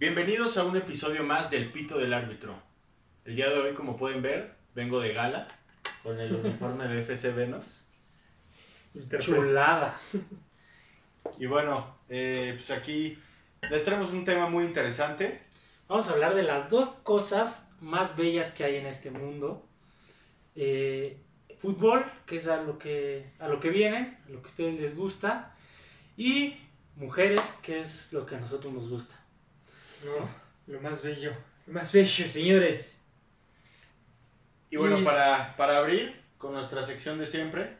Bienvenidos a un episodio más del Pito del Árbitro. El día de hoy, como pueden ver, vengo de gala con el uniforme de FC Venus. Chulada. Y bueno, eh, pues aquí les traemos un tema muy interesante. Vamos a hablar de las dos cosas más bellas que hay en este mundo. Eh, fútbol, que es a lo que, a lo que vienen, a lo que a ustedes les gusta. Y mujeres, que es lo que a nosotros nos gusta. No, lo más bello. Lo más bello, señores. Y bueno, Y- para, para abrir con nuestra sección de siempre,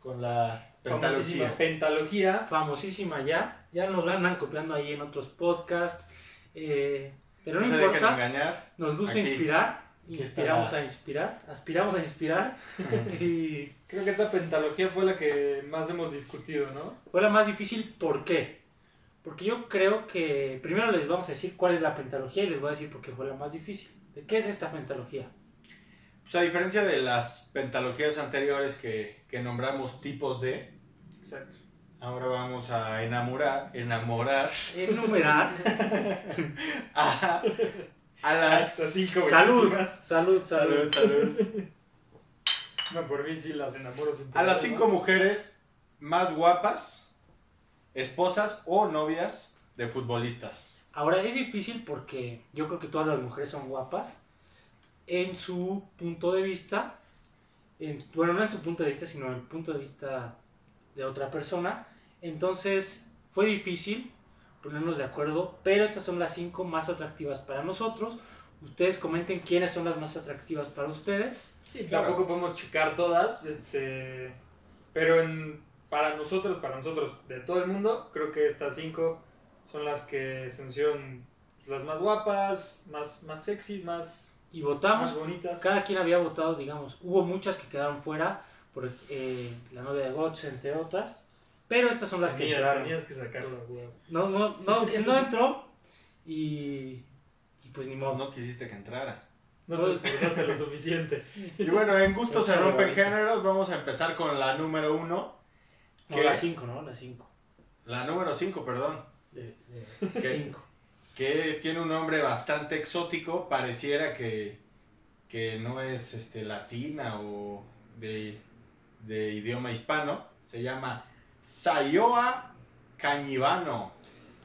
con la pentalogía. Famosísima pentalogía. Famosísima ya. Ya nos la andan copiando ahí en otros podcasts. eh, pero no No se dejen importa. engañar. Nos gusta Aquí- inspirar. Inspiramos a inspirar. Aspiramos a inspirar. y Creo que esta pentalogía fue la que más hemos discutido, ¿no? Fue la más difícil, ¿por qué? Porque yo creo que primero les vamos a decir cuál es la pentalogía y les voy a decir por qué fue la más difícil. ¿De qué es esta pentalogía? Pues a diferencia de las pentalogías anteriores que, que nombramos tipos de, Exacto. ahora vamos a enamorar, enamorar Enumerar. a, a las... Cinco salud, salud, salud. Salud, salud. No, por mí sí las enamoro sin A las cinco mujeres más guapas, esposas o novias de futbolistas. Ahora es difícil porque yo creo que todas las mujeres son guapas en su punto de vista. en- bueno, no en su punto de vista, sino en el punto de vista de otra persona. Entonces fue difícil ponernos de acuerdo, pero estas son las cinco más atractivas para nosotros. Ustedes comenten quiénes son las más atractivas para ustedes. Sí, Claro. tampoco podemos checar todas, este, pero en, para nosotros, para nosotros, de todo el mundo, creo que estas cinco son las que se nos hicieron las más guapas, más, más sexy, más, Y votamos más bonitas. Cada quien había votado, digamos, hubo muchas que quedaron fuera, por eh, la novia de Gotts, entre otras, pero estas son las que entraron. tenías que sacarlo, güey. No, no, no, que no entró y, y pues ni modo. No quisiste que entrara. No te esforzaste lo suficiente. Y bueno, en gusto se Échale, rompen géneros. Vamos a empezar con la número uno. Las 5, ¿no? Las 5. La número cinco, perdón. De 5. Que tiene un nombre bastante exótico. Pareciera que, que no es este, latina o de, de idioma hispano. Se llama Sayoa Cañivano.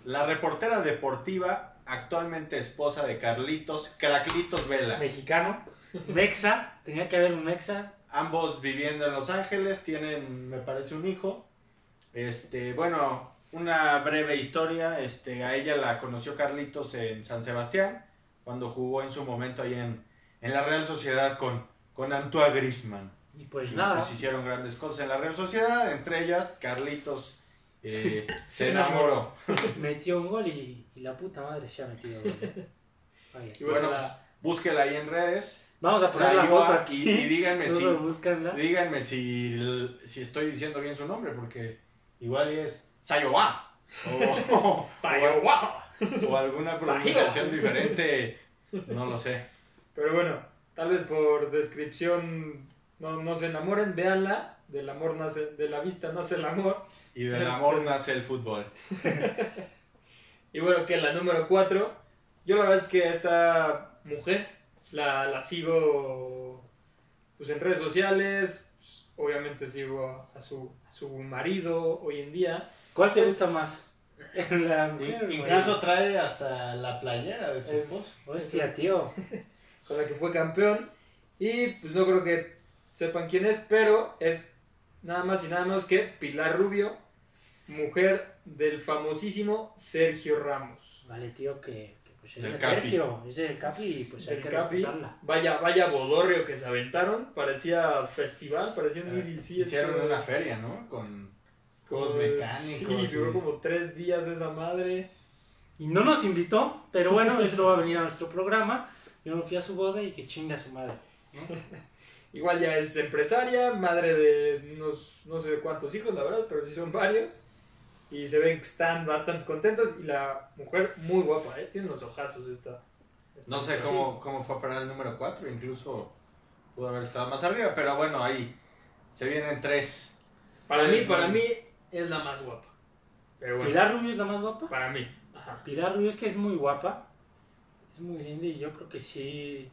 La reportera deportiva, actualmente esposa de Carlitos, Craclitos Vela. Mexicano. Mexa. Tenía que haber un Mexa. Ambos viviendo en Los Ángeles, tienen, me parece, un hijo. Este, bueno, una breve historia. Este, a ella la conoció Carlitos en San Sebastián, cuando jugó en su momento ahí en, en la Real Sociedad con, con Antoine Griezmann. Y pues Y, nada. pues, hicieron grandes cosas en la Real Sociedad, entre ellas Carlitos eh, se enamoró. Metió un gol y, y la puta madre se ha metido gol. Y bueno, la- pues, búsquela ahí en redes. Vamos a poner la foto aquí. Y, y díganme si. Díganme si, si estoy diciendo bien su nombre, porque igual es Sayowa. O, o alguna pronunciación diferente, no lo sé. Pero bueno, tal vez por descripción no, no se enamoren, véanla. Del amor nace, de la vista nace el amor. Y del Este- amor nace el fútbol. Y bueno, que la número 4, yo la verdad es que esta mujer la, la sigo pues en redes sociales, obviamente sigo a, a su, a su marido hoy en día. ¿Cuál te Es- gusta más? La mujer, Incluso trae hasta la playera de su Es- esposo. Hostia, tío. con la que fue campeón. Y pues no creo que sepan quién es, pero es nada más y nada menos que Pilar Rubio, mujer del famosísimo Sergio Ramos. Vale, tío, que pues es Del el Capi. Sergio, es el Capi y pues hay El que Capi, respetarla. vaya, vaya bodorrio que se aventaron, parecía festival, parecía un EDC. Eh, Hicieron esto. una feria, ¿no? Con juegos mecánicos. Sí, duró y- como tres días esa madre. Y no nos invitó, pero bueno, él no va a venir a nuestro programa. Yo no fui a su boda y que chinga su madre. Igual ya es empresaria, madre de unos no sé cuántos hijos, la verdad, pero sí son varios. Y se ven que están bastante contentos. Y la mujer muy guapa, ¿eh? Tiene unos ojazos esta. esta No sé mujer. cómo, cómo fue a parar el número 4, incluso pudo haber estado más arriba, pero bueno, ahí se vienen tres. Para mí, para mí es la más guapa. Pero bueno, ¿Pilar Rubio es la más guapa? para mí. Ajá. Pilar Rubio es que es muy guapa. Es muy linda y yo creo que sí.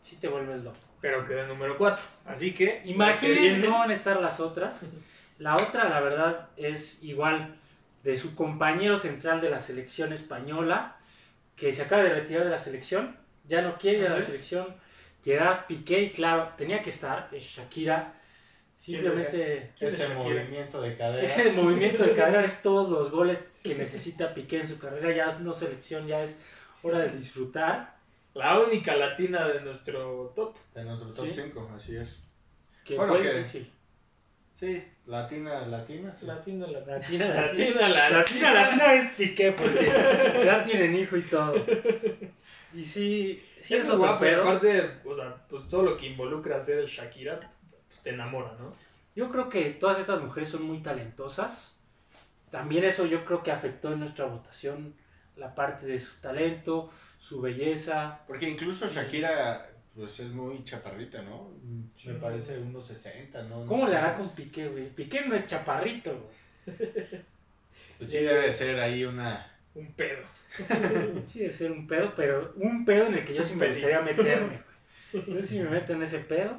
Sí te vuelve loco. Pero quedó en número 4. Así que. Imagínense cómo van a estar las otras. La otra, la verdad, es igual de su compañero central de la selección española, que se acaba de retirar de la selección, ya no quiere ir a la ¿Sí? selección. Gerard Piqué, y claro, tenía que estar, es Shakira. Simplemente ¿Quién es Ese Shakira? movimiento de cadera. ese movimiento de cadera es todos los goles que necesita Piqué en su carrera. Ya es no selección, ya es hora de disfrutar. La única latina de nuestro top. De nuestro top Sí. 5, así es. Que Bueno, fue que- difícil. Sí, latina, latina. sí. Latina, la Latina, latina. Latina, la Latina, latina es Piqué porque ya tienen hijo y todo. Y sí, sí es muy otro pedo. aparte, o sea, pues todo lo que involucra ser Shakira, pues te enamora, ¿no? Yo creo que todas estas mujeres son muy talentosas. También eso yo creo que afectó en nuestra votación la parte de su talento, su belleza. Porque incluso Shakira, pues es muy chaparrita, ¿no? Sí. Me parece unos 60, ¿no? ¿Cómo le hará con Piqué, güey? Piqué no es chaparrito, güey. Pues sí debe ser ahí una... Un pedo. Sí, debe ser un pedo, pero un pedo en el que yo sí me gustaría meterme, güey. Yo sí me meto en ese pedo.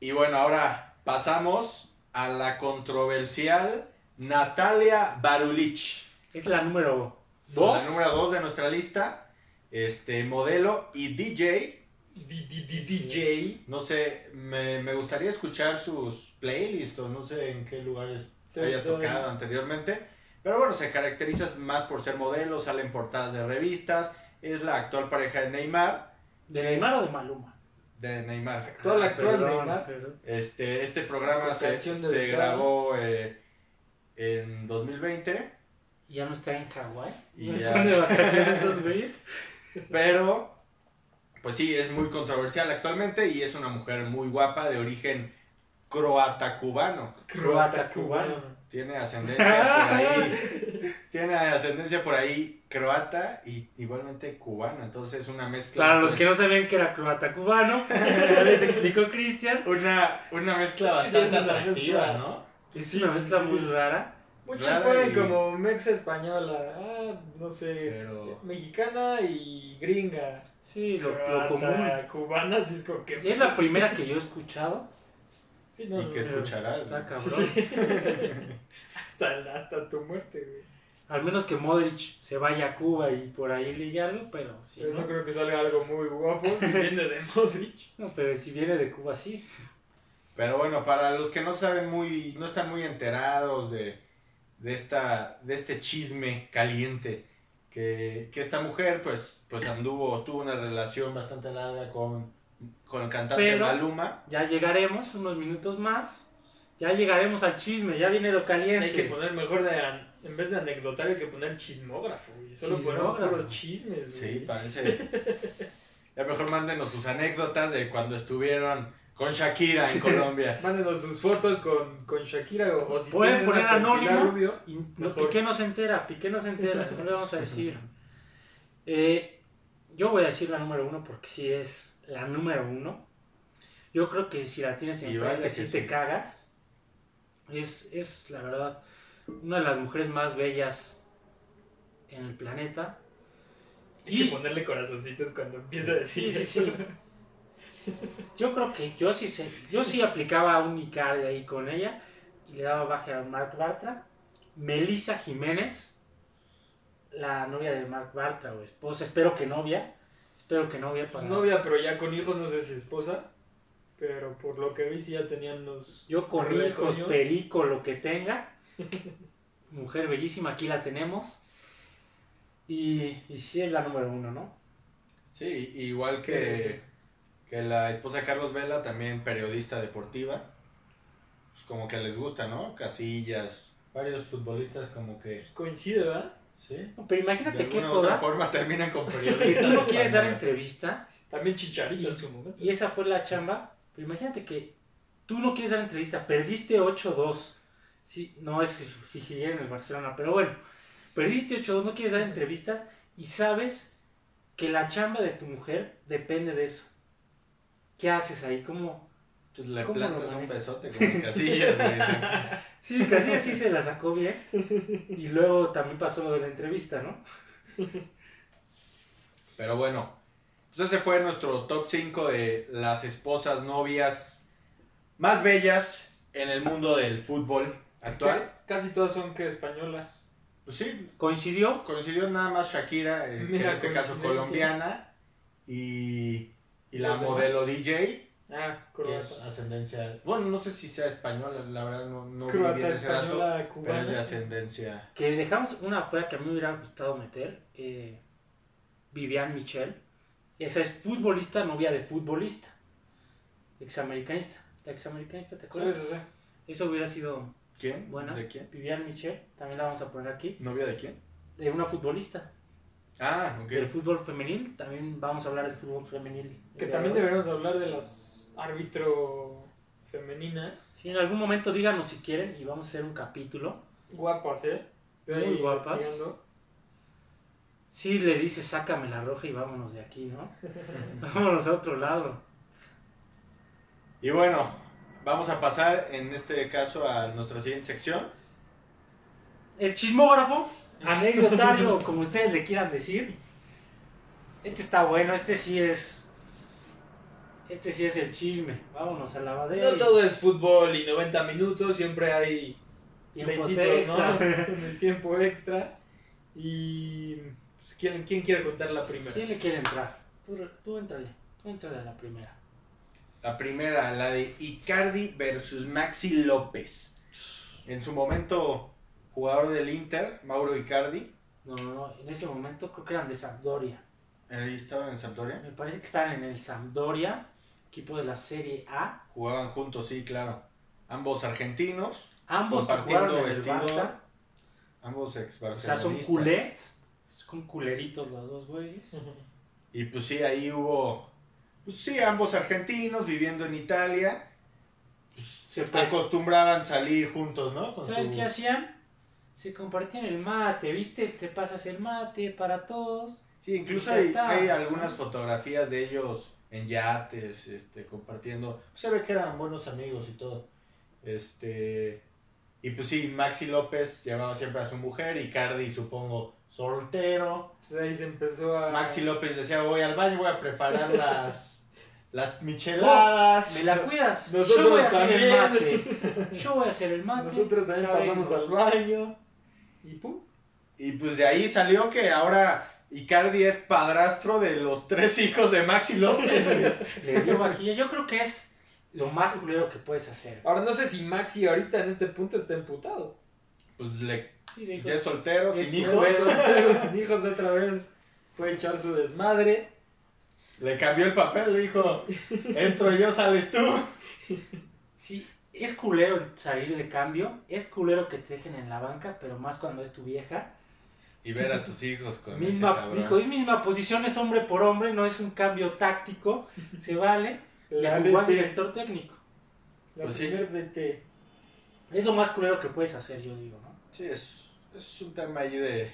Y bueno, ahora pasamos a la controversial Natalia Barulich. Es la número dos. La número 2 de nuestra lista. Este modelo y DJ. D- D- D- DJ. No sé, me, me gustaría escuchar sus playlists o no sé en qué lugares haya tocado anteriormente. Pero bueno, se caracteriza más por ser modelo, sale en portadas de revistas. Es la actual pareja de Neymar. ¿De Neymar o de Maluma? De Neymar. Actual, Ah, actual perdón, Neymar. perdón. Este, este programa se, se grabó eh, en 2020. ¿Ya no está en Hawái? Y ¿No ya. están de vacaciones esos güeyes? Pero, pues sí, es muy controversial actualmente y es una mujer muy guapa de origen croata-cubano. Croata cubano. Tiene ascendencia por ahí. tiene ascendencia por ahí croata y igualmente cubana. Entonces es una mezcla. Para los pues, que no sabían que era croata cubano, ya les explicó Cristian. Una, una mezcla Es que bastante es atractiva. ¿no? Es una sí, mezcla sí. muy rara. Muchos Rara ponen y- como mexa española, ah, no sé, Pero- mexicana y gringa. Sí, lo, lo común. Cubana, como que. Es la primera que yo he escuchado. Sí, no, y no, que escucharás. Está ¿no? cabrón. Hasta, hasta tu muerte, güey. Al menos que Modric se vaya a Cuba y por ahí ligue algo, pero si Yo no no, creo que salga algo muy guapo si viene de Modric. no, pero si viene de Cuba sí. Pero bueno, para los que no saben muy, no están muy enterados de, de esta, de este chisme caliente, que, que esta mujer pues, pues anduvo, tuvo una relación bastante larga con, con el cantante Pero- Maluma. Ya llegaremos unos minutos más. Ya llegaremos al chisme, ya viene lo caliente. Hay que poner mejor de. En vez de anecdotario, hay que poner chismógrafo. Y solo ponemos puros chismes, güey. Sí, parece. Ya mejor mándenos sus anécdotas de cuando estuvieron con Shakira en Colombia. Mándenos sus fotos con, con Shakira o, o si Pueden poner anónimo. Rubio. Y no. Piqué no se entera, Piqué no se entera, no le vamos a decir. Eh, yo voy a decir la número uno porque sí es la número uno. Yo creo que si la tienes enfrente vale sí que te cagas. Es, es la verdad una de las mujeres más bellas en el planeta. Hay Y que ponerle corazoncitos cuando empieza a decir sí, sí, eso. Yo creo que yo sí sé, yo sí aplicaba un Icardi ahí con ella y le daba baje a Mark Bartra. Melissa Jiménez, la novia de Mark Bartra o esposa, espero que novia. Espero que novia Pues para novia, pero ya con hijos, no sé si esposa. Pero por lo que vi, sí ya tenían los. Yo con hijos, retoños. perico, lo que tenga. Mujer bellísima, aquí la tenemos. Y, y sí es la número uno, ¿no? Sí, igual Sí, que, sí, sí. Que la esposa de Carlos Vela, también periodista deportiva. Pues como que les gusta, ¿no? Casillas, varios futbolistas como que... Coincide, ¿verdad? Sí. No, pero De imagínate qué alguna u otra joda forma terminan con que periodistas. tú no quieres dar entrevista También Chicharito en su momento. y esa fue la chamba. Pero imagínate que tú no quieres dar entrevista, perdiste 8-2. Sí, no es si, si siguieron en el Barcelona, pero bueno, perdiste 8-2, no quieres dar entrevistas y sabes que la chamba de tu mujer depende de eso. ¿Qué haces ahí? ¿Cómo, Pues le ¿Cómo plantas un besote con casillas. Sí, casi así se la sacó bien. Y luego también pasó lo de la entrevista, ¿no? Pero bueno, pues ese fue nuestro top 5 de las esposas, novias más bellas en el mundo del fútbol actual. Casi todas son que españolas. Pues sí, Coincidió. coincidió nada más Shakira, eh, que en este caso colombiana, y, y la demás. modelo DJ, Ah, que es ascendencia, bueno, no sé si sea española, la verdad no, no vi Croata, bien ese dato, pero es de ascendencia. Que dejamos una fuera que a mí me hubiera gustado meter. eh, Vivian Michel. Esa es futbolista, novia de futbolista. Examericanista. La examericanista, ¿te Sí, acuerdas? sí, sí. Eso hubiera sido ¿Quién? buena. ¿De quién? Vivian Michel. También la vamos a poner aquí. ¿Novia de quién? De una futbolista. Ah, ok. Del fútbol femenil. También vamos a hablar del fútbol femenil. Que también deberíamos hablar de las árbitro femeninas. Sí, en algún momento díganos si quieren y vamos a hacer un capítulo. Guapas, ¿eh? Muy ahí guapas. Sí, le dice, sácame la roja y vámonos de aquí, ¿no? vámonos a otro lado. Y bueno, vamos a pasar en este caso a nuestra siguiente sección. El chismógrafo, anecdotario, como ustedes le quieran decir. Este está bueno, este sí es. Este sí es el chisme. Vámonos al lavadero. No todo es fútbol y 90 minutos, siempre hay Tiempos lentitos, ¿no? el tiempo extra. Y. pues, ¿quién, ¿Quién quiere contar la primera? ¿Quién le quiere entrar? Tú, tú entrale. Tú entrale a la primera. La primera, la de Icardi versus Maxi López. En su momento, jugador del Inter, Mauro Icardi. No, no, no. En ese momento creo que eran de Sampdoria. Estaban en Sampdoria. Me parece que estaban en el Sampdoria, equipo de la Serie A. Jugaban juntos, sí, claro. Ambos argentinos, Ambos Compartiendo en el. Barça. ambos ex O sea, son culés. Son culeritos los dos güeyes. Y pues sí, ahí hubo, pues sí, ambos argentinos viviendo en Italia. Se pre- Acostumbraban salir juntos, ¿no? Con ¿Sabes su- qué hacían? Se compartían el mate, ¿viste? Te pasas el mate para todos. Sí, incluso hay, está, hay ¿no? algunas fotografías de ellos en yates, este, compartiendo. Se ve que eran buenos amigos y todo. Este. Y pues sí, Maxi López llevaba siempre a su mujer y Cardi, supongo, soltero. Pues ahí se empezó a. Maxi López decía, voy al baño, voy a preparar las, las micheladas. ¿Me la cuidas? Nosotros Yo voy a hacer el mate. Yo voy a hacer el mate. Nosotros también Ya pasamos vengo. al baño. Y pum. Y pues de ahí salió que ahora Icardi es padrastro de los tres hijos de Maxi López. Le dio vajilla. Yo creo que es lo más culero que puedes hacer. Ahora no sé si Maxi ahorita en este punto está emputado. pues le, Sí, le ya es soltero, Es sin hijos. Pero sin hijos otra vez puede echar su desmadre. Le cambió el papel, le dijo, entro yo, sales tú. Sí, es culero salir de cambio. Es culero que te dejen en la banca, pero más cuando es tu vieja. Y ver a tus hijos con ese Misma, cabrón. dijo, es misma posición, es hombre por hombre, no es un cambio táctico. Se vale. Le jugó al director técnico. la Pues sí. primer DT. Es lo más culero que puedes hacer, yo digo, ¿no? Sí, es, es un tema ahí de,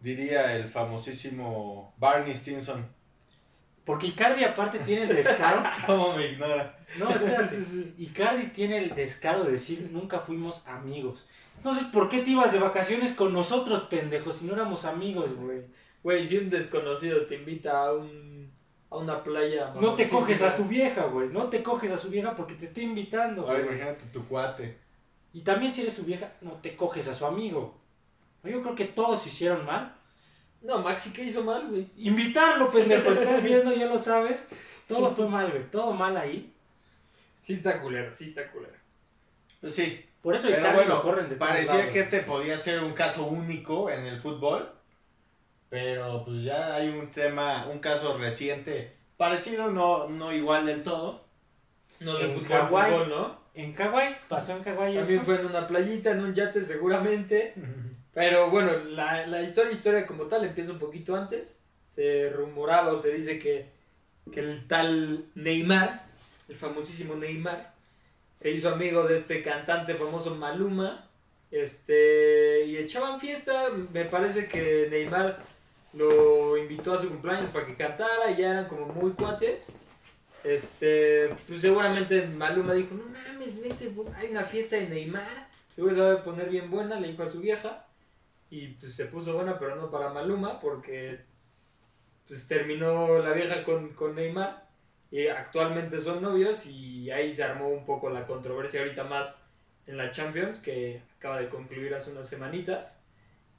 diría el famosísimo Barney Stinson. Porque Icardi aparte tiene el descaro. ¿Cómo me ignora? No, Sí, sí, sí, sí. Icardi tiene el descaro de decir nunca fuimos amigos. Entonces, ¿por qué te ibas de vacaciones con nosotros, pendejos, si no éramos amigos, güey? Güey, si un desconocido te invita a un a una playa. No te coges a su vieja, güey. No te coges a su vieja porque te está invitando, Ahora imagínate tu cuate. Y también si eres su vieja, no te coges a su amigo. Yo creo que todos hicieron mal. No, Maxi, ¿qué hizo mal, güey? Invitarlo, pendejo, estás viendo, ya lo sabes. Todo fue mal, güey. Todo mal ahí. Sí está culero, sí está culero. Pues sí, Por eso pero bueno, lo corren de parecía lados. que este podía ser un caso único en el fútbol. Pero pues ya hay un tema, un caso reciente parecido, no, no igual del todo. No de En fútbol, fútbol, ¿no? En Hawái, pasó en Hawái También esto. fue en una playita, en un yate seguramente. Pero bueno, la, la historia, historia como tal empieza un poquito antes. Se rumoraba o se dice que, que el tal Neymar, el famosísimo Neymar, se hizo amigo de este cantante famoso Maluma. Este, y echaban fiesta. Me parece que Neymar lo invitó a su cumpleaños para que cantara. Y ya eran como muy cuates. Este, pues seguramente Maluma dijo, no mames, vete, hay una fiesta de Neymar. Seguro se va a poner bien buena, le dijo a su vieja. Y pues se puso buena, pero no para Maluma, porque pues terminó la vieja con, con Neymar. Y actualmente son novios y ahí se armó un poco la controversia ahorita más en la Champions, que acaba de concluir hace unas semanitas.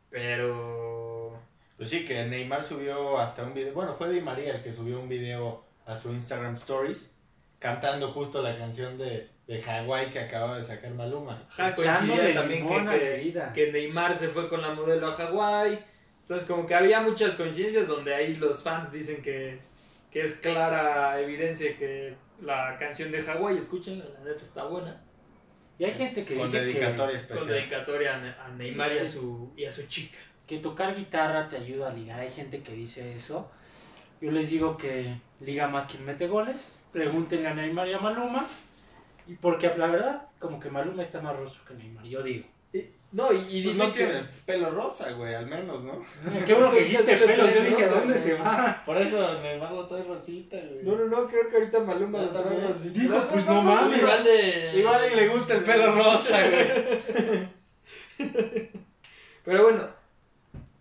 Pero... Pues sí, que Neymar subió hasta un video, bueno, fue Di María el que subió un video a su Instagram Stories cantando justo la canción de, de Hawái que acaba de sacar Maluma. Echándole coincidía también que, que, que Neymar se fue con la modelo a Hawái. Entonces como que había muchas coincidencias donde ahí los fans dicen que, que es clara evidencia que la canción de Hawái, escúchenla, la neta está buena. Y hay gente que Con dice que, dedicatoria Con especial. dedicatoria a, Ne- a Neymar y, a Sí. su, y a su chica. que tocar guitarra te ayuda a ligar. Hay gente que dice eso. Yo les digo que liga más quien mete goles. Pregúntenle a Neymar y a Maluma. Y porque la verdad, como que Maluma está más rostro que Neymar. Yo digo. No, y, y Pues no que... tiene pelo rosa, güey, al menos, ¿no? Qué bueno que dijiste se le pelos. Yo dije, rosa, ¿dónde güey. se va? Por eso Neymar lo trae rosita, güey. No, no, no, creo que ahorita Maluma lo trae también. así. Dijo, pues, no son mames. Igual de... Igual y le gusta el pelo rosa, güey. Pero bueno,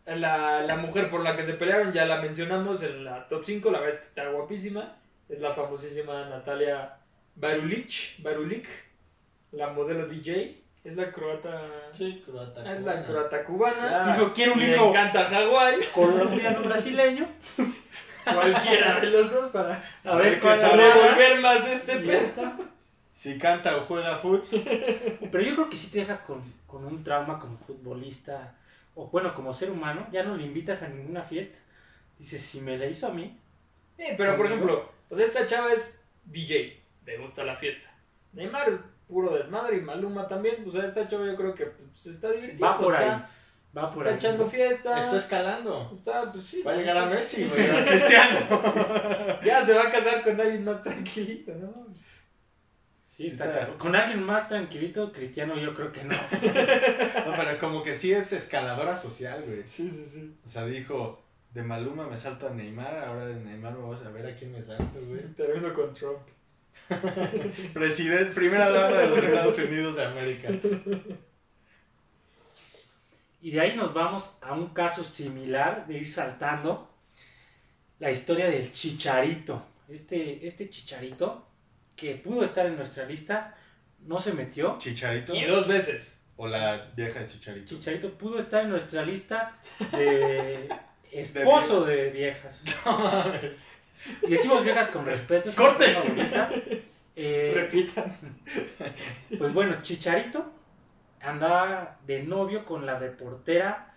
la, la mujer por la que se pelearon ya la mencionamos en la top 5, la verdad es que está guapísima. Es la famosísima Natalia Barulich, Barulik, la modelo DJ. Es la croata. Sí, croata. Es la croata cubana. Ya. Dijo, quiero un Le hijo encanta Hawái. colombiano brasileño. Cualquiera de los dos para A ver cuál agarra. revolver más este está. Si canta o juega fútbol. Pero yo creo que sí te deja con, con un trauma como futbolista. O bueno, como ser humano. Ya no le invitas a ninguna fiesta. Dices, si me la hizo a mí. Eh, pero por ejemplo, o sea, esta chava es DJ, le gusta la fiesta. Neymar, puro desmadre, y Maluma también. O sea, esta chava yo creo que pues, se está divirtiendo. Va por ahí. Está, Va por está ahí. echando fiesta. Está escalando. Está, pues sí. Va a la llegar a Messi, güey, a Cristiano. Ya se va a casar con alguien más tranquilito, ¿no? Sí, Sí está. Con alguien más tranquilito, Cristiano, yo creo que no. No, pero como que sí es escaladora social, güey. Sí, sí, sí. O sea, dijo, de Maluma me salto a Neymar, ahora de Neymar me vas a ver a quién me salto, güey. Termino con Trump. Presidente, primera dama de los Estados Unidos de América. Y de ahí nos vamos a un caso similar de ir saltando. La historia del chicharito. Este, este chicharito que pudo estar en nuestra lista, no se metió. ¿Chicharito? Y dos veces. ¿O la vieja de Chicharito? Chicharito pudo estar en nuestra lista de esposo de viejas. Y decimos viejas con respeto. es ¡Corte! Eh, Repitan. pues bueno, Chicharito andaba de novio con la reportera.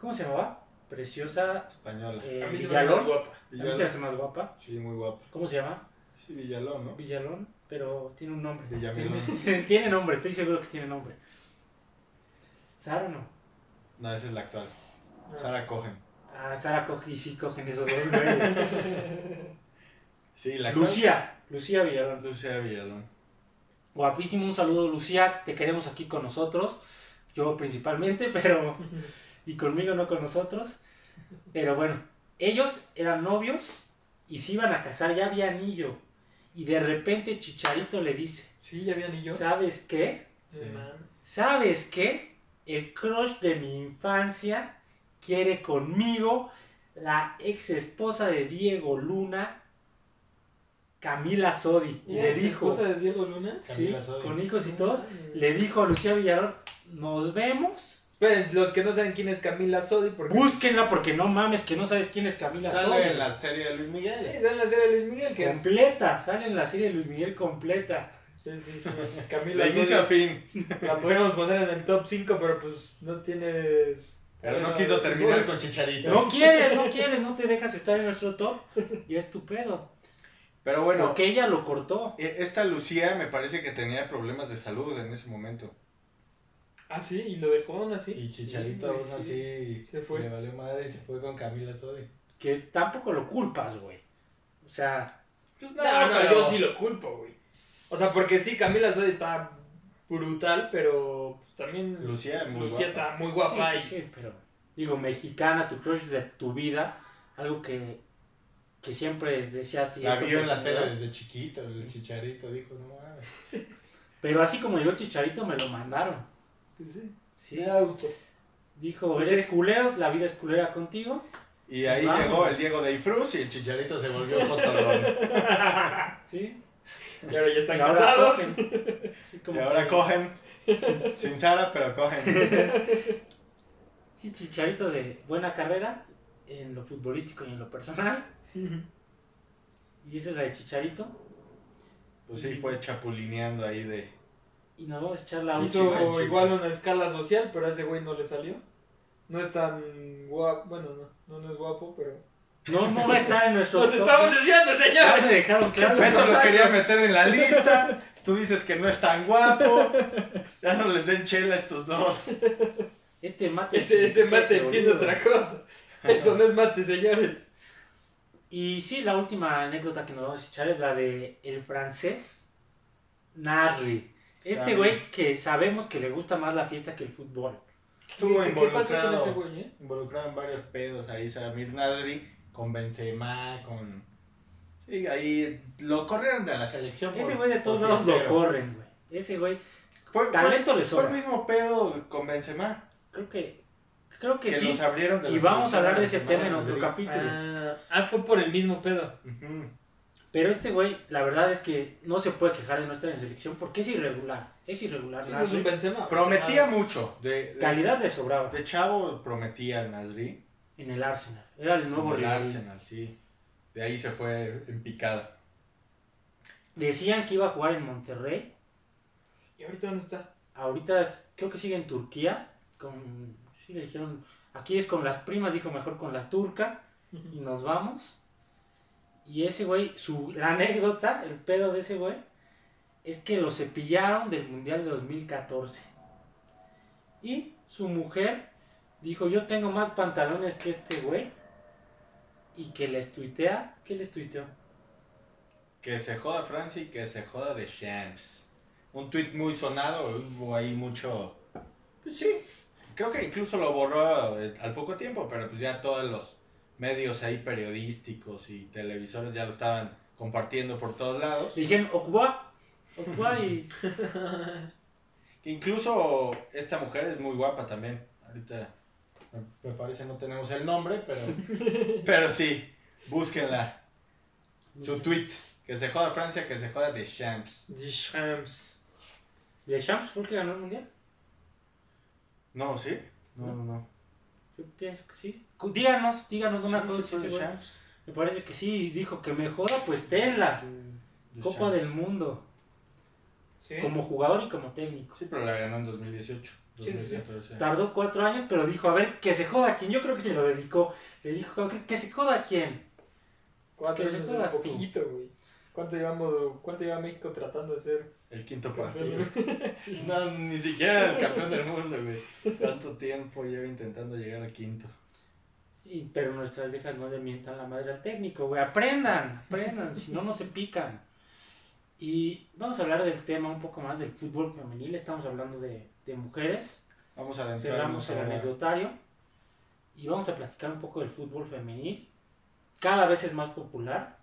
¿Cómo se llamaba? Preciosa Española. eh, A mí se me hace más Villalón. guapa. A mí se me hace más guapa. Sí, muy guapo. ¿Cómo se llama? Sí, Villalón, ¿no? Villalón, pero tiene un nombre. Villamelón. Tiene, tiene nombre, estoy seguro que tiene nombre. ¿Sara o no? No, esa es la actual. Sara Cogen. Ah, Sara coge y sí cogen esos dos güeyes. Sí, la. Lucía, Lucía Villalón. Lucía Villalón. Guapísimo, un saludo Lucía, te queremos aquí con nosotros. Yo principalmente, pero... Y conmigo no con nosotros. Pero bueno, ellos eran novios y se iban a casar, ya había anillo. Y de repente Chicharito le dice, Sí, ya había anillo. ¿sabes qué? Sí. ¿Sabes qué? El crush de mi infancia quiere conmigo la ex esposa de Diego Luna, Camila Sodi. Y le dijo, esposa de Diego Luna? sí, Camila Sodi. con hijos y todos, le dijo a Lucía Villarón, nos vemos. Esperen, los que no saben quién es Camila Sodi, porque... Búsquenla porque no mames que no sabes quién es Camila Sodi. Sale en la serie de Luis Sí, Miguel. sale en la serie de Luis Miguel, que es... Completa, sale en la serie de Luis Miguel completa. Sí, sí, sí. Camila a Sodi. fin. La podemos poner en el top 5, pero pues no tienes... Pero no quiso terminar con Chicharito. No quieres, no quieres, no te dejas estar en nuestro top. Ya es tu pedo. Pero bueno, Porque ella lo cortó. e- esta Lucía me parece que tenía problemas de salud en ese momento. Ah, sí, y lo dejó aún así. Y Chicharito Sí, aún sí. así Se fue. le valió madre y se fue con Camila Sodi. Que tampoco lo culpas, güey. O sea, Pues No, no, yo sí lo culpo, güey. O sea, porque sí, Camila Sodi está brutal, pero pues, también Lucía, muy Lucía guapa. está muy guapa sí, y sí, sí, pero digo, mexicana, tu crush de tu vida, algo que, que siempre deseaste. La vio en la tele desde chiquito, el chicharito dijo, no mames. Pero así como llegó Chicharito, me lo mandaron. Sí. Sí. Gusto. Dijo, Pues eres sí. culero, la vida es culera contigo. Y ahí Vamos. llegó el Diego de Ifrus y el chicharito se volvió fotolón. Sí. Y ahora ya están Y ahora casados. cogen. Sí, como y ahora que- cogen. Sin Sara, pero cogen. Sí, Chicharito de buena carrera en lo futbolístico y en lo personal. Y esa es la de Chicharito. Pues sí, fue chapulineando ahí de. Y nos vamos a echar la Hizo igual una escala social, pero a ese güey no le salió. No es tan guapo, bueno, no, no, no es guapo, pero... No, no va a estar en nuestro. ¡Nos estamos desviando, Ya me señor! dejaron claro. Beto lo Exacto. quería meter en la lista. Tú dices que no es tan guapo. Ya no les den chela a estos dos. Este mate. Ese, ese mate entiende otra cosa. Eso no es mate, señores. Y sí, la última anécdota que nos vamos a echar es la de el francés Narri. Este güey que sabemos que le gusta más la fiesta que el fútbol. Estuvo ¿Qué, qué pasó con involucrado. ese güey, eh? Involucrado en varios pedos ahí, Samir Nadri, con Benzema, con... Sí, ahí lo corrieron de la selección. por- Ese güey de todos lados lo corren, güey. Ese güey, Fue, talento fue, le fue sobra. el mismo pedo con Benzema. creo que creo que, Que sí. los abrieron de la Y vamos a hablar de ese tema en otro capítulo. Ah, ah, fue por el mismo pedo. Pero este güey, la verdad es que no se puede quejar de no estar en selección porque es irregular. Es irregular. Sí, no es un Nasri. Benzema. Prometía mucho. De, de- Calidad le sobraba De chavo prometía Nasri. En el Arsenal. Era el nuevo el rival. Arsenal, sí. De ahí se fue en picada. Decían que iba a jugar en Monterrey. ¿Y ahorita dónde está? Ahorita es- creo que sigue en Turquía. Con, sí, le dijeron, aquí es con las primas, dijo mejor con la turca. Y nos vamos. Y ese güey, su, la anécdota, el pedo de ese güey, es que lo cepillaron del Mundial de 2014. Y su mujer dijo, yo tengo más pantalones que este güey. Y que les tuitea, ¿qué les tuiteó? Que se joda Francia y que se joda de Champs. Un tweet muy sonado, hubo ahí mucho... Pues sí, creo que incluso lo borró eh, al poco tiempo, pero pues ya todos los medios ahí periodísticos y televisores ya lo estaban compartiendo por todos lados. Dijeron, Okwa, Okwa y... Que incluso esta mujer es muy guapa también. Ahorita me- parece no tenemos el nombre, pero, pero sí, búsquenla. Su tweet, que se joda Francia, que se joda de Champs. The Shams. ¿De Champs fue el que ganó el Mundial? No, ¿sí? No, no, no. Yo pienso que sí. Díganos, díganos una Sí, cosa. sí de güey. Champs. Me parece que sí, dijo que me joda, pues tenla. De Copa Champs. del Mundo. ¿Sí? Como jugador y como técnico. Sí, pero la ganó en 2018. Sí, sí, sí. 2014. Tardó cuatro años, pero dijo, a ver, que se joda a quien. Yo creo que se lo dedicó. Le dijo, que, se joda a quien. Cuatro años es poquito, güey. ¿Cuánto llevamos, cuánto lleva México tratando de ser El quinto partido. No, ni siquiera el campeón del mundo, güey. ¿Cuánto tiempo lleva intentando llegar al quinto? Y- pero nuestras viejas no le mientan la madre al técnico, güey. Aprendan, aprendan, si no, no se pican. Y vamos a hablar del tema un poco más del fútbol femenil. Estamos hablando de, de mujeres. Vamos a Cerramos el anecdotario. Y vamos a platicar un poco del fútbol femenil. Cada vez es más popular.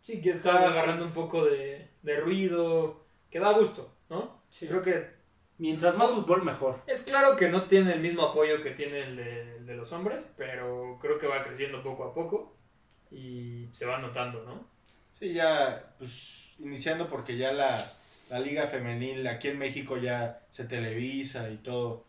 Sí, que está agarrando un poco de, de ruido, que da gusto, ¿no? Creo que Mientras más fútbol, mejor. es claro que no tiene el mismo apoyo que tiene el de, el de los hombres, pero creo que va creciendo poco a poco y se va notando, ¿no? Sí, ya, pues, iniciando porque ya la, la liga femenil aquí en México ya se televisa y todo,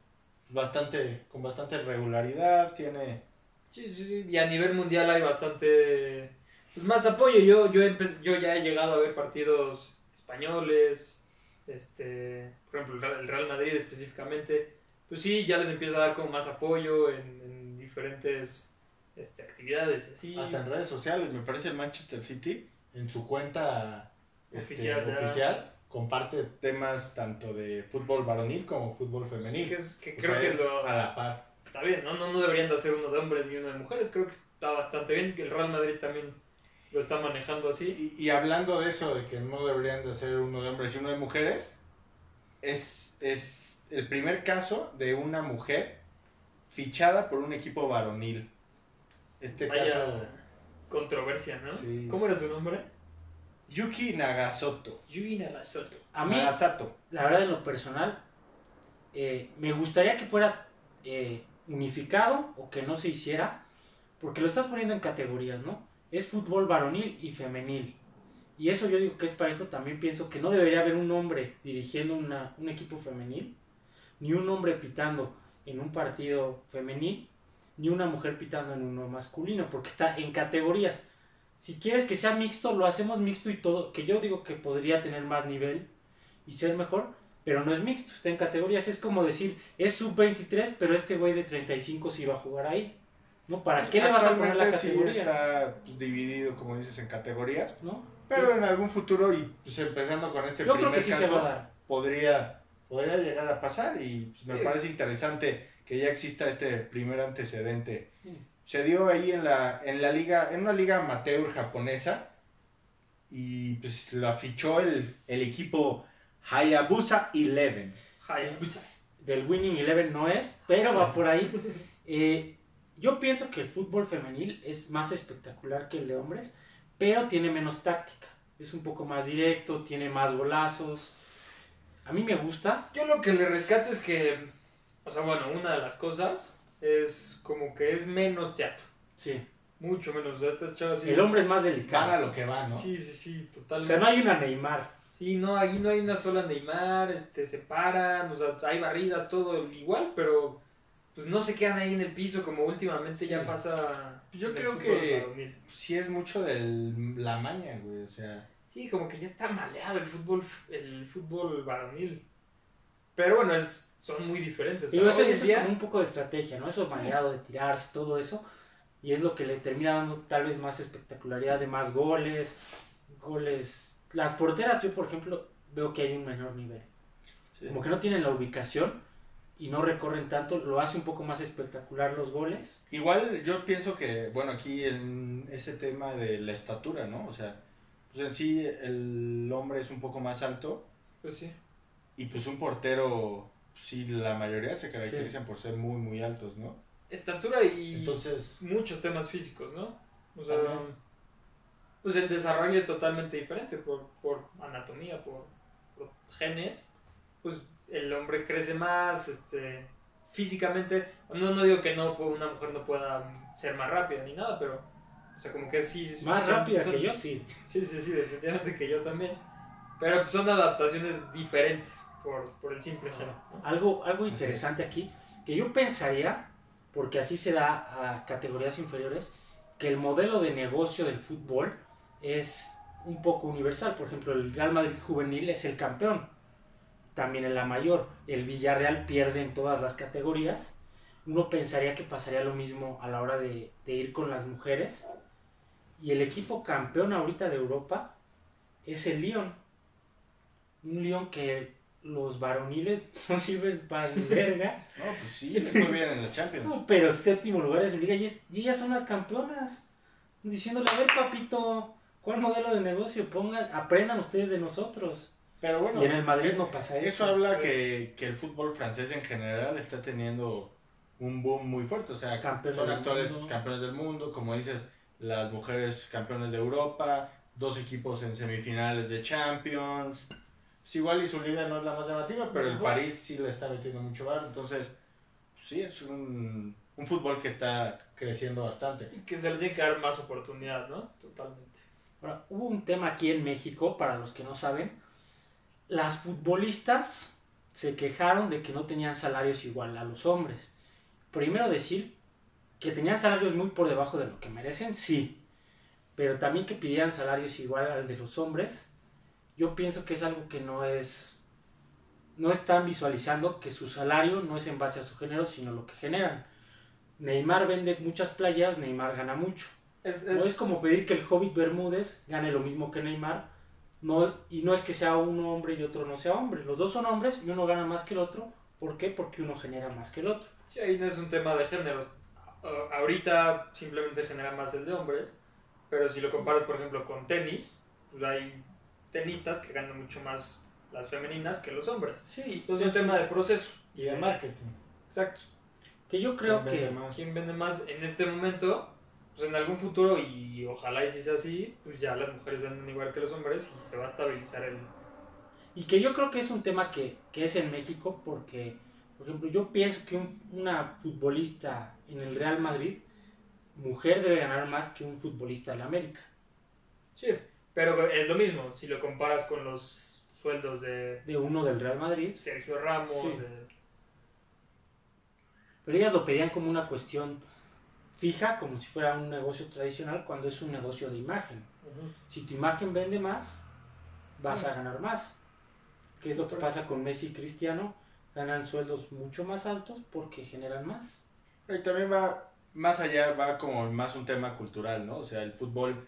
bastante, con bastante regularidad, tiene... Sí, sí, sí, y a nivel mundial hay bastante pues, más apoyo. Yo, yo, yo ya he llegado a ver partidos españoles, este, por ejemplo, el Real- Madrid específicamente. Pues sí, ya les empieza a dar como más apoyo en, en diferentes este, actividades así. Hasta en redes sociales, me parece el Manchester City, en su cuenta este, oficial, comparte temas tanto de fútbol varonil como fútbol Sí, femenil. que, es- que O creo sea, que es lo, a la par. está bien, ¿no? ¿no? No deberían de hacer uno de hombres y uno de mujeres. Creo que está bastante bien, que el Real Madrid también lo está manejando así. Y, y hablando de eso, de que no deberían de ser uno de hombres y uno de mujeres, es, es el primer caso de una mujer fichada por un equipo varonil. Este Vaya, caso... controversia, ¿no? Sí, ¿Cómo sí. era su nombre? Yuki Nagasoto. Yugi Nagasoto. A mí, Nagasato. la verdad, en lo personal, eh, me gustaría que fuera eh, unificado o que no se hiciera, porque lo estás poniendo en categorías, ¿no? Es fútbol varonil y femenil. Y eso yo digo que es parejo, también pienso que no debería haber un hombre dirigiendo una- un equipo femenil, ni un hombre pitando en un partido femenil, ni una mujer pitando en uno masculino, porque está en categorías. Si quieres que sea mixto, lo hacemos mixto y todo, que yo digo que podría tener más nivel y ser mejor, pero no es mixto, está en categorías. Es como decir, es sub-23, pero este güey de 35 sí va a jugar ahí. ¿No? ¿Para qué le vas a poner la Actualmente sí categoría? está pues, dividido, como dices, en categorías. ¿No? Pero en algún futuro, y pues empezando con este Yo primer creo que sí caso, se va a dar. podría, podría llegar a pasar y pues, me Sí. parece interesante que ya exista este primer antecedente. Sí. Se dio ahí en la, en la liga, en una liga amateur japonesa y pues la fichó el, el equipo Hayabusa Eleven. Hayabusa. Del Winning Eleven no es, pero va por ahí. Eh, yo pienso que el fútbol femenil es más espectacular que el de hombres, pero tiene menos táctica. Es un poco más directo, tiene más golazos. A mí me gusta. Yo lo que le rescato es que, o sea, bueno, una de las cosas es como que es menos teatro. Sí. Mucho menos. O sea, estas chavas sí. El hombre es más Van a delicado. lo que va, ¿no? Sí, sí, sí, O totalmente. sea, no hay una Neymar. Sí, no, ahí no hay una sola Neymar, este, se paran, o sea, hay barridas, todo igual, pero pues no se quedan ahí en el piso como últimamente ya pasa. Yo en el creo que-. Sí es mucho de la maña, güey, o sea... Sí, como que ya está maleado el fútbol, el fútbol varonil. Pero bueno, es, son muy diferentes. ¿no? eso, eso es día- como un poco de estrategia, ¿no? Eso maleado de tirarse, todo eso. Y es lo que le termina dando tal vez más espectacularidad de más goles. Goles. Las porteras, yo por ejemplo, veo que hay un menor nivel. sí. Como que no tienen la ubicación y no recorren tanto. Lo hace un poco más espectacular los goles. Igual yo pienso que, bueno, aquí en ese tema de la estatura, ¿no? O sea, pues en sí el hombre es un poco más alto Pues sí. Y pues un portero, sí, la mayoría se caracterizan por ser muy, muy altos, ¿no? Estatura y Entonces, muchos temas físicos, ¿no? O sea, También. pues el desarrollo es totalmente diferente por, por anatomía, por, por genes. Pues el hombre crece más, este, físicamente. No, no digo que no una mujer no pueda ser más rápida ni nada, pero, o sea, como que sí. Más son- rápida son- que yo, sí. Sí, sí, sí, definitivamente que yo también. Pero pues, son adaptaciones diferentes por, por el simple género. ¿no? Algo, algo interesante aquí, que yo pensaría, porque así se da a categorías inferiores, que el modelo de negocio del fútbol es un poco universal. Por ejemplo, el Real Madrid juvenil es el campeón, también en la mayor. El Villarreal pierde en todas las categorías. Uno pensaría que pasaría lo mismo a la hora de, de ir con las mujeres. Y el equipo campeón ahorita de Europa es el Lyon. Un Lyon que los varoniles no sirven para ni verga. no, pues sí, le fue bien en la Champions. No, pero séptimo lugar de su liga y, es- y ellas son las campeonas. Diciéndole, a ver, papito, ¿cuál modelo de negocio? Pongan, aprendan ustedes de nosotros. Pero bueno, y en el Madrid no pasa eso. eso habla que, que el fútbol francés en general está teniendo un boom muy fuerte. O sea, Campeones son actuales mundo. campeones del mundo, como dices, las mujeres campeones de Europa, dos equipos en semifinales de Champions. Pues igual y su liga no es la más llamativa, pero el. París sí le está metiendo mucho bar. Entonces, sí, es un, un fútbol que está creciendo bastante. Y que se le tiene que dar más oportunidad, ¿no? Totalmente. Ahora, hubo un tema aquí en México, para los que no saben. Las futbolistas se quejaron de que no tenían salarios igual a los hombres. Primero decir que tenían salarios muy por debajo de lo que merecen, sí. Pero también que pidieran salarios igual al de los hombres. Yo pienso que es algo que no es... No están visualizando que su salario no es en base a su género, sino lo que generan. Neymar vende muchas playas, Neymar gana mucho. Es, No es como pedir que el Hobbit Bermúdez gane lo mismo que Neymar. No, y no es que sea uno hombre y otro no sea hombre. Los dos son hombres y uno gana más que el otro. ¿Por qué? Porque uno genera más que el otro. Sí, ahí no es un tema de géneros. Ahorita simplemente genera más el de hombres, pero si lo comparas, por ejemplo, con tenis, pues hay tenistas que ganan mucho más las femeninas que los hombres. Sí, Entonces es un tema de proceso. Y de marketing. Exacto. que yo creo ¿Quién que más? ¿Quién vende más en este momento? pues en algún futuro, y ojalá y si sea así, pues ya las mujeres venden igual que los hombres y se va a estabilizar el... Y que yo creo que es un tema que, que es en México porque, por ejemplo, yo pienso que un- una futbolista en el Real Madrid, mujer debe ganar más que un futbolista de la América. Sí, pero es lo mismo, si lo comparas con los sueldos de De uno del Real Madrid. Sergio Ramos, Sí. de- Pero ellas lo pedían como una cuestión fija, como si fuera un negocio tradicional, cuando es un negocio de imagen. Si tu imagen vende más, vas a ganar más. ¿Qué es lo que pasa con Messi y Cristiano? Ganan sueldos mucho más altos porque generan más. Y también va más allá, va como más un tema cultural, ¿no? O sea, el fútbol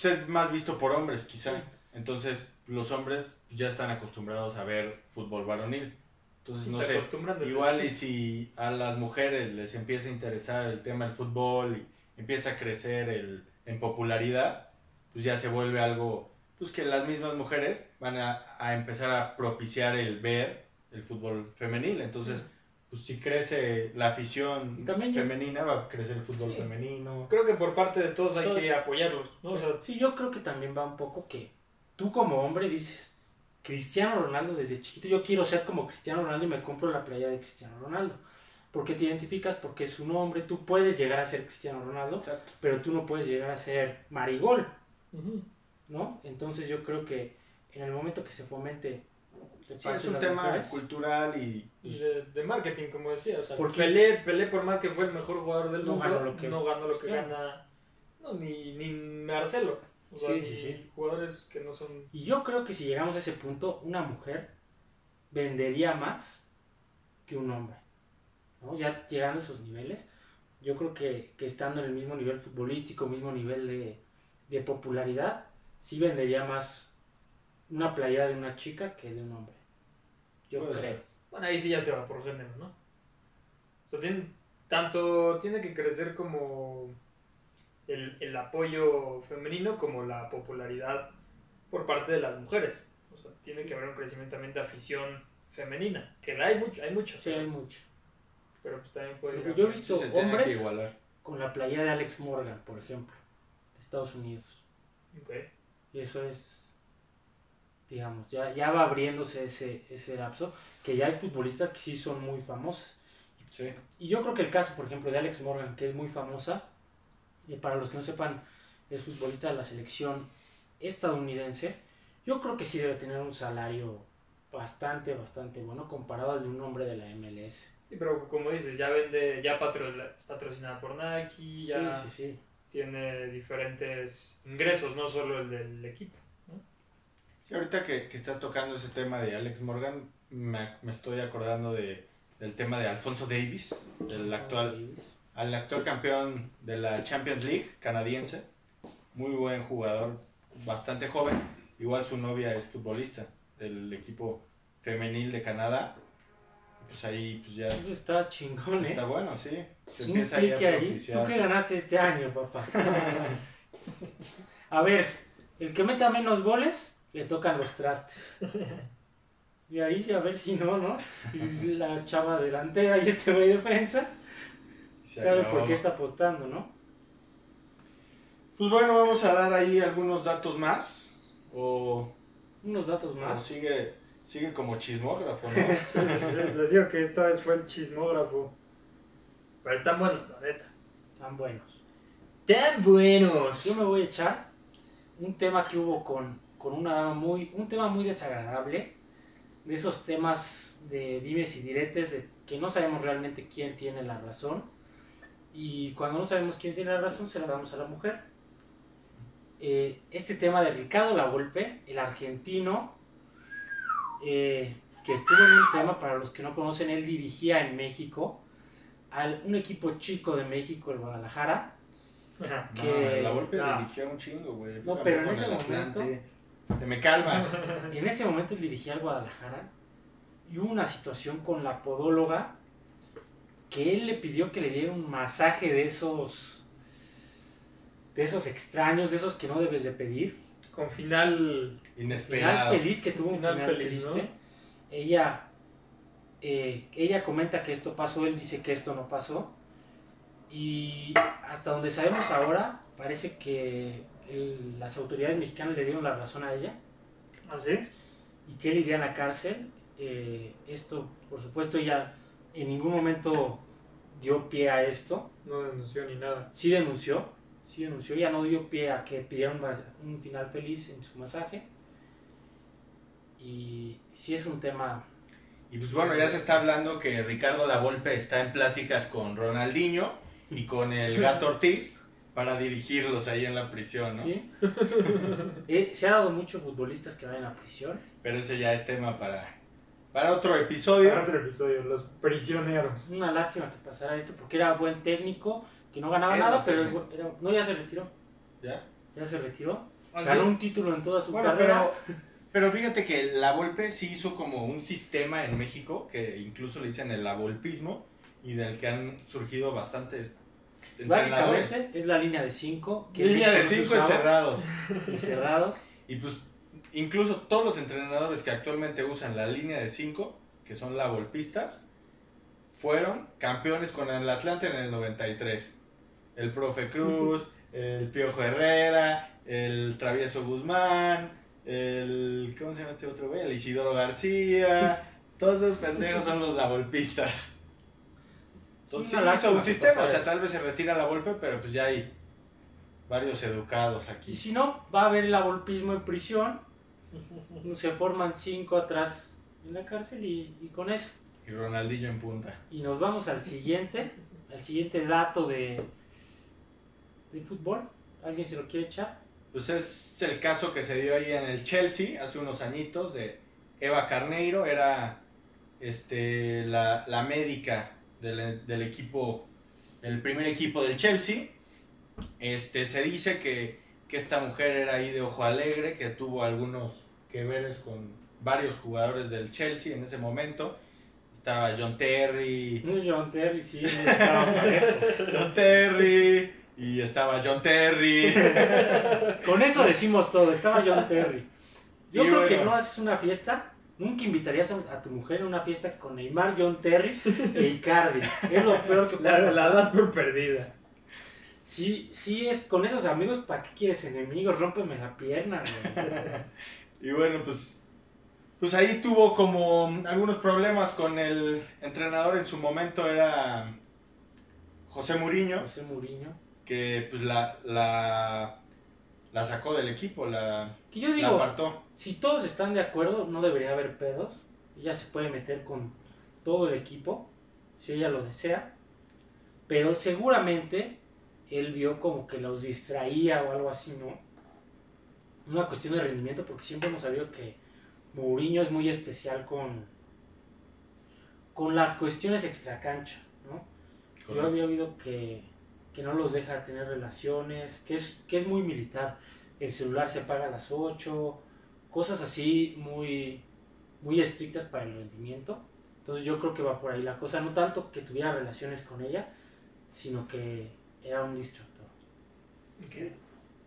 pues, es más visto por hombres, quizá. Sí. Entonces, los hombres ya están acostumbrados a ver fútbol varonil. Entonces, Sí, no sé, igual y si a las mujeres les empieza a interesar el tema del fútbol y empieza a crecer el, en popularidad, pues ya se vuelve algo, pues que las mismas mujeres van a, a empezar a propiciar el ver el fútbol femenil. Entonces, pues si crece la afición también femenina, va a crecer el fútbol Sí. femenino. Creo que por parte de todos hay que apoyarlos, ¿no? O sea, Sí, yo creo que también va un poco que tú como hombre dices, Cristiano Ronaldo desde chiquito, yo quiero ser como Cristiano Ronaldo y me compro la playa de Cristiano Ronaldo. Porque te identificas, porque es un hombre, tú puedes llegar a ser Cristiano Ronaldo, Exacto. pero tú no puedes llegar a ser Marigol, ¿no? Entonces yo creo que en el momento que se fomente Sí, es un tema mujeres, cultural y... y pues, de, de marketing, como decías. O sea, Porque- Pelé, Pelé, por más que fue el mejor jugador del No mundo, ganó lo que- no ganó lo que Cristiano. gana no, ni, ni Marcelo. O sea, Sí, ni sí, sí. jugadores que no son... Y yo creo que si llegamos a ese punto, una mujer vendería más que un hombre. ¿no? Ya llegando a esos niveles, yo creo que, que estando en el mismo nivel futbolístico, mismo nivel de, de popularidad, sí vendería más una playera de una chica que de un hombre. Yo Puede creo. ser. Bueno, ahí sí ya se va por género, ¿no? O sea, tiene, tanto tiene que crecer como el, el apoyo femenino como la popularidad por parte de las mujeres. O sea, tiene que haber un crecimiento también de afición femenina, que la hay mucho, hay mucho, Sí, hay mucho. pero pues también puede Yo he visto sí hombres-. Con la playera de Alex Morgan, por ejemplo, de Estados Unidos. Ok. Y eso es, digamos, ya, ya va abriéndose ese, ese lapso, que ya hay futbolistas que sí son muy famosos. Sí. Y yo creo que el caso, por ejemplo, de Alex Morgan, que es muy famosa, y para los que no sepan, es futbolista de la selección estadounidense, yo creo que sí debe tener un salario bastante, bastante bueno comparado al de un hombre de la MLS. Sí, pero como dices, ya vende, ya patro, es patrocinada por Nike, ya Sí, sí, sí. tiene diferentes ingresos, no solo el del equipo. Sí, ahorita que, que estás tocando ese tema de Alex Morgan, me, me estoy acordando de, del tema de Alfonso Davis, el actual, al actual campeón de la Champions League canadiense. Muy buen jugador, bastante joven. Igual su novia es futbolista del equipo femenil de Canadá. Pues ahí pues ya Eso está chingón, ¿eh? está bueno, sí. Se empieza ahí a ahí. ¿Tú qué ganaste este año, papá? a ver, el que meta menos goles, le tocan los trastes. Y ahí sí, a ver si no, ¿no? Y la chava delantera y este güey defensa, Se sabe acabó. por qué está apostando, ¿no? Pues bueno, vamos a dar ahí algunos datos más. O, Unos datos o más. sigue, sigue como chismógrafo, ¿no? Les digo que esta vez fue el chismógrafo. Pero están buenos, la neta. Tan buenos. ¡Tan buenos! Yo me voy a echar un tema que hubo con, con una dama muy, un tema muy desagradable, de esos temas de dimes y diretes, de que no sabemos realmente quién tiene la razón, y cuando no sabemos quién tiene la razón, se la damos a la mujer. Eh, este tema de Ricardo Lavolpe, el argentino, eh, que estuvo en un tema, para los que no conocen, él dirigía en México, al un equipo chico de México, el Guadalajara. No, que- la golpe dirigía un chingo, güey. No, pero en ese momento-. Te me calmas. En ese momento él dirigía al Guadalajara y hubo una situación con la podóloga que él le pidió que le diera un masaje de esos de esos extraños, de esos que no debes de pedir. Con final. Final Inesperado. feliz que tuvo un Final final, feliz, triste. ¿no? Ella eh, ella comenta que esto pasó, él dice que esto no pasó Y hasta donde sabemos ahora, parece que el- las autoridades mexicanas le dieron la razón a ella ¿Ah, sí? y que él iría a la cárcel. Eh, esto, por supuesto, ella en ningún momento dio pie a esto. No denunció ni nada. Sí denunció, sí denunció, ya no dio pie a que pidiera un, un final feliz en su masaje. Y sí es un tema... Y pues bueno, ya se está hablando que Ricardo Lavolpe está en pláticas con Ronaldinho y con el Gato Ortiz para dirigirlos ahí en la prisión, ¿no? ¿sí? Eh, se ha dado muchos futbolistas que vayan a prisión. Pero ese ya es tema para, para otro episodio. Para otro episodio, los prisioneros. Es una lástima que pasara esto porque era buen técnico, que no ganaba Era nada, pero era- no, ya se retiró. ¿Ya? Ya se retiró. ¿Ah, Ganó sí? un título en toda su Bueno, carrera. pero, pero fíjate que la Volpe sí hizo como un sistema en México que incluso le dicen el lavolpismo y del que han surgido bastantes. Básicamente es la línea de 5. Línea de cinco encerrados. Encerrados. Y pues incluso todos los entrenadores que actualmente usan la línea de 5, que son la golpistas, fueron campeones con el Atlante en el 93. El profe Cruz, el Piojo Herrera, el Travieso Guzmán, el... ¿Cómo se llama este otro güey? El Isidoro García. Todos esos pendejos son los lavolpistas. Entonces Sí, hizo un lástima sistema, o sea, tal vez se retira la golpe, pero pues ya hay varios educados Y aquí. si no, va a haber el abolpismo en prisión. Se forman 5 atrás en la cárcel y, y con eso. Y Ronaldinho en punta. Y nos vamos al siguiente. Al siguiente dato de, de fútbol. ¿Alguien se lo quiere echar? Pues es el caso que se dio ahí en el Chelsea hace unos añitos de Eva Carneiro, era este, la, la médica del, del equipo, del primer equipo del Chelsea. Este, se dice que, que esta mujer era ahí de ojo alegre, que tuvo algunos que veres con varios jugadores del Chelsea en ese momento. Estaba John Terry, John Terry, sí. estaba. John Terry, y estaba John Terry. Con eso decimos todo. Estaba John Terry. Yo Y creo que no haces una fiesta. Nunca invitarías a, a tu mujer a una fiesta con Neymar, John Terry e Icardi. Es lo peor que puede La, la das por perdida. Sí, sí es con esos amigos, ¿para qué quieres enemigos? Rómpeme la pierna, güey. Y bueno, pues, pues ahí tuvo como algunos problemas con el entrenador en su momento, era José Muriño, José Muriño. que pues la, la, la sacó del equipo, la, Que yo digo, si todos están de acuerdo, no debería haber pedos. Ella se puede meter con todo el equipo, si ella lo desea. Pero seguramente él vio como que los distraía o algo así, ¿no? Una cuestión de rendimiento, porque siempre hemos sabido que Mourinho es muy especial con, con las cuestiones extracancha, ¿no? Yo había oído que, que no los deja tener relaciones, que es, que es muy militar. El celular se apaga a las 8, cosas así muy, muy estrictas para el rendimiento. Entonces yo creo que va por ahí la cosa, no tanto que tuviera relaciones con ella, sino que era un distractor.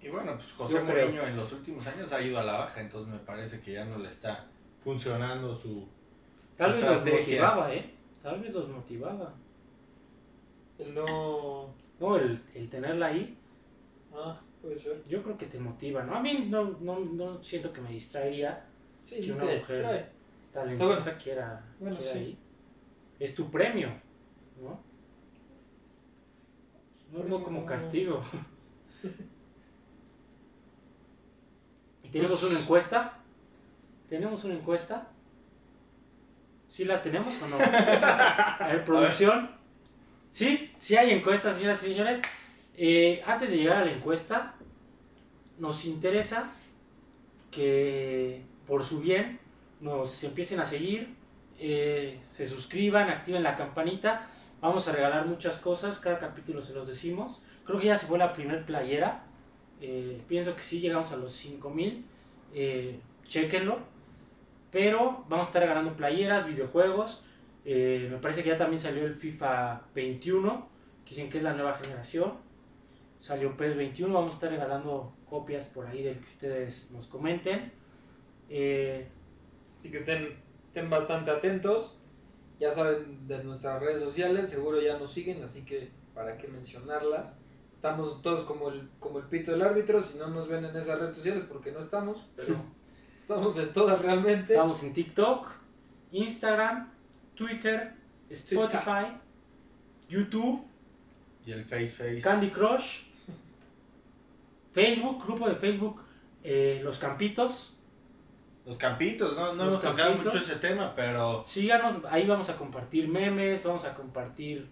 Y bueno, pues José Yo creo. Mourinho en los últimos años ha ido a la baja, entonces me parece que ya no le está funcionando su... Tal Su vez los motivaba, ¿eh? Tal vez los motivaba. El no. No, el, el tenerla ahí, Ah, puede ser. yo creo que te motiva, ¿no? A mí no, no, no siento que me distraería Sí, sí, una te mujer. distrae. talentosa quiera, Bueno, quiera sí. ahí. Es tu premio, ¿no? No, no como castigo. y tenemos Pues- una encuesta. ¿Tenemos una encuesta? ¿Sí la tenemos o no? A ver, producción. Sí, sí hay encuesta, señoras y señores. Eh, antes de llegar a la encuesta, nos interesa que por su bien nos empiecen a seguir, eh, se suscriban, activen la campanita. Vamos a regalar muchas cosas, cada capítulo se los decimos. Creo que ya se fue la primer playera. Eh, pienso que sí llegamos a los 5000. Eh, chequenlo. Pero vamos a estar regalando playeras, videojuegos. Me parece que ya también salió el FIFA 21, que dicen que es la nueva generación. Salió PES 21, vamos a estar regalando copias por ahí del que ustedes nos comenten. Eh, Así que estén, estén bastante atentos. Ya saben de nuestras redes sociales, seguro ya nos siguen, así que para qué mencionarlas. Estamos todos como el, como el pito del árbitro, si no nos ven en esas redes sociales porque no estamos, pero estamos en todas realmente. Estamos en TikTok, Instagram, Twitter, Spotify, YouTube, Y el Face Face. Candy Crush, Facebook, grupo de Facebook, eh, Los Campitos. Los campitos, no, no Los hemos tocado campitos. mucho ese tema, pero Síganos, ahí vamos a compartir memes, vamos a compartir...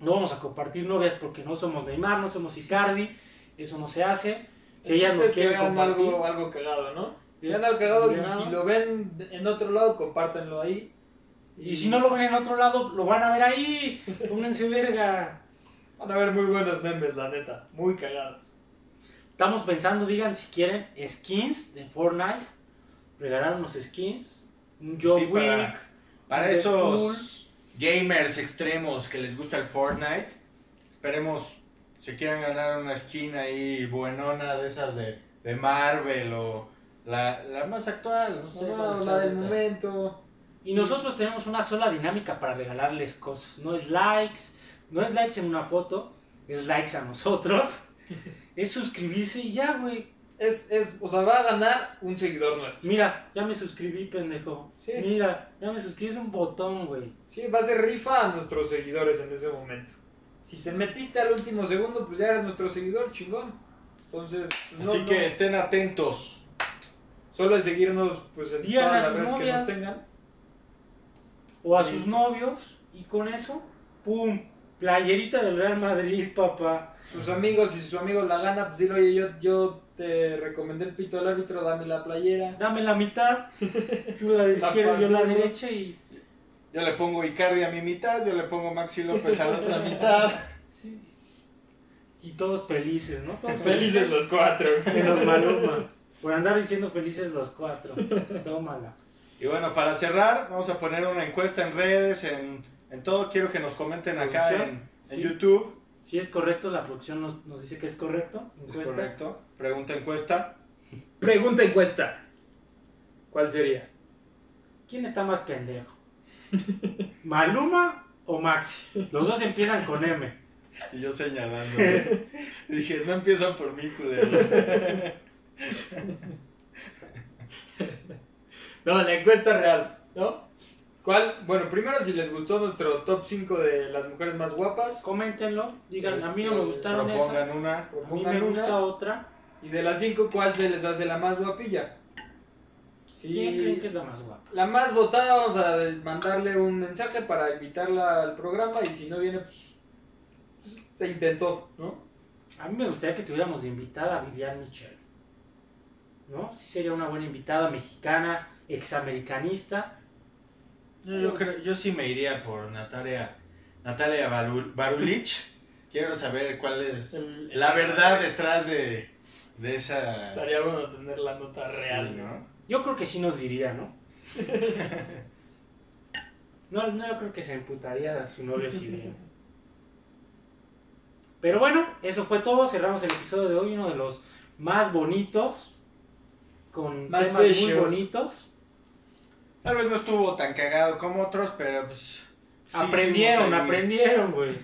No vamos a compartir novias porque no somos Neymar, no somos Icardi, eso no se hace. Si El ellas nos que quieren compartir... algo, algo cagado, ¿no? Es Vean algo cagado y si lo ven en otro lado, compártanlo ahí. Y si no lo ven en otro lado, lo van a ver ahí. Pónganse verga. Van a ver muy buenos memes, la neta. Muy cagados. Estamos pensando, digan si quieren, skins de Fortnite. Regalar unos skins. Un John Sí, Wick. para- esos gamers extremos que les gusta el Fortnite, esperemos si quieran ganar una skin ahí buenona de esas de, de Marvel o la, la más actual, no sé. No, la del momento. Y Sí. nosotros tenemos una sola dinámica para regalarles cosas. No es likes, no es likes en una foto, es likes a nosotros. es suscribirse y ya, güey. Es, es, o sea, va a ganar un seguidor nuestro. Mira, ya me suscribí, pendejo. Sí. Mira, ya me suscribí, es un botón, güey. Sí, va a ser rifa a nuestros seguidores en ese momento. Si te metiste al último segundo, pues ya eres nuestro seguidor, chingón. Entonces, no, Así no. que estén atentos. Solo es seguirnos pues en Díganle todas a las redes que novias. nos tengan. O a Sí. sus novios. Y con eso, ¡pum! Playerita del Real Madrid, papá. Sus amigos, si su amigo la gana, pues dile, oye, yo, yo te recomendé el pito del árbitro, dame la playera. Dame la mitad. Tú la izquierda, yo la derecha y. Yo le pongo Icardi a mi mitad, yo le pongo Maxi López a la otra mitad. Sí. Y todos felices, ¿no? Todos Felices los cuatro. Menos Maluma. Por andar diciendo felices los cuatro. Tómala. Y bueno, para cerrar, vamos a poner una encuesta en redes, en, en todo. Quiero que nos comenten acá en. YouTube. Si es correcto, la producción nos, nos dice que es correcto. Es Encuesta. correcto. Pregunta encuesta. Pregunta encuesta. ¿Cuál sería? ¿Quién está más pendejo? ¿Maluma o Maxi? Los dos empiezan con M. Y yo señalando. Dije, no empiezan por mí, culeros. No, la encuesta real, ¿no? ¿Cuál? Bueno, primero si les gustó nuestro top 5 de las mujeres más guapas. Coméntenlo. Digan, a mí no me Este, gustaron esas. Propongan una. A mí me propongan gusta una. otra. Y de las 5, ¿cuál se les hace la más guapilla? Sí. ¿Quién creen que es la más guapa? La más votada, vamos a mandarle un mensaje para invitarla al programa y si no viene, pues, pues, se intentó, ¿no? A mí me gustaría que tuviéramos de invitada a Vivian Michel. ¿No? Sí sería una buena invitada mexicana, examericanista. Yo, yo creo, yo sí me iría por Natalia, Natalia Barul- Barulich. Quiero saber cuál es El- la verdad detrás de, de esa... Estaría bueno tener la nota real, ¿no? ¿no? Yo creo que sí nos diría, ¿no? No, no, yo creo que se emputaría a su novio si bien. Pero bueno, eso fue todo. Cerramos el episodio de hoy, uno de los más bonitos. Con Más temas muy bonitos. Tal vez no estuvo tan cagado como otros, pero pues... sí aprendieron, ahí- aprendieron, güey.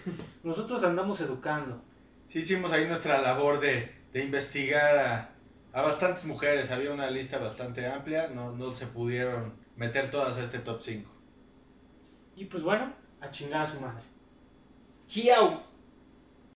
Nosotros andamos educando. Sí hicimos ahí nuestra labor de, de investigar a, a bastantes mujeres. Había una lista bastante amplia. No, no se pudieron meter todas a este top 5. Y pues bueno, a chingar a su madre. ¡Chiao!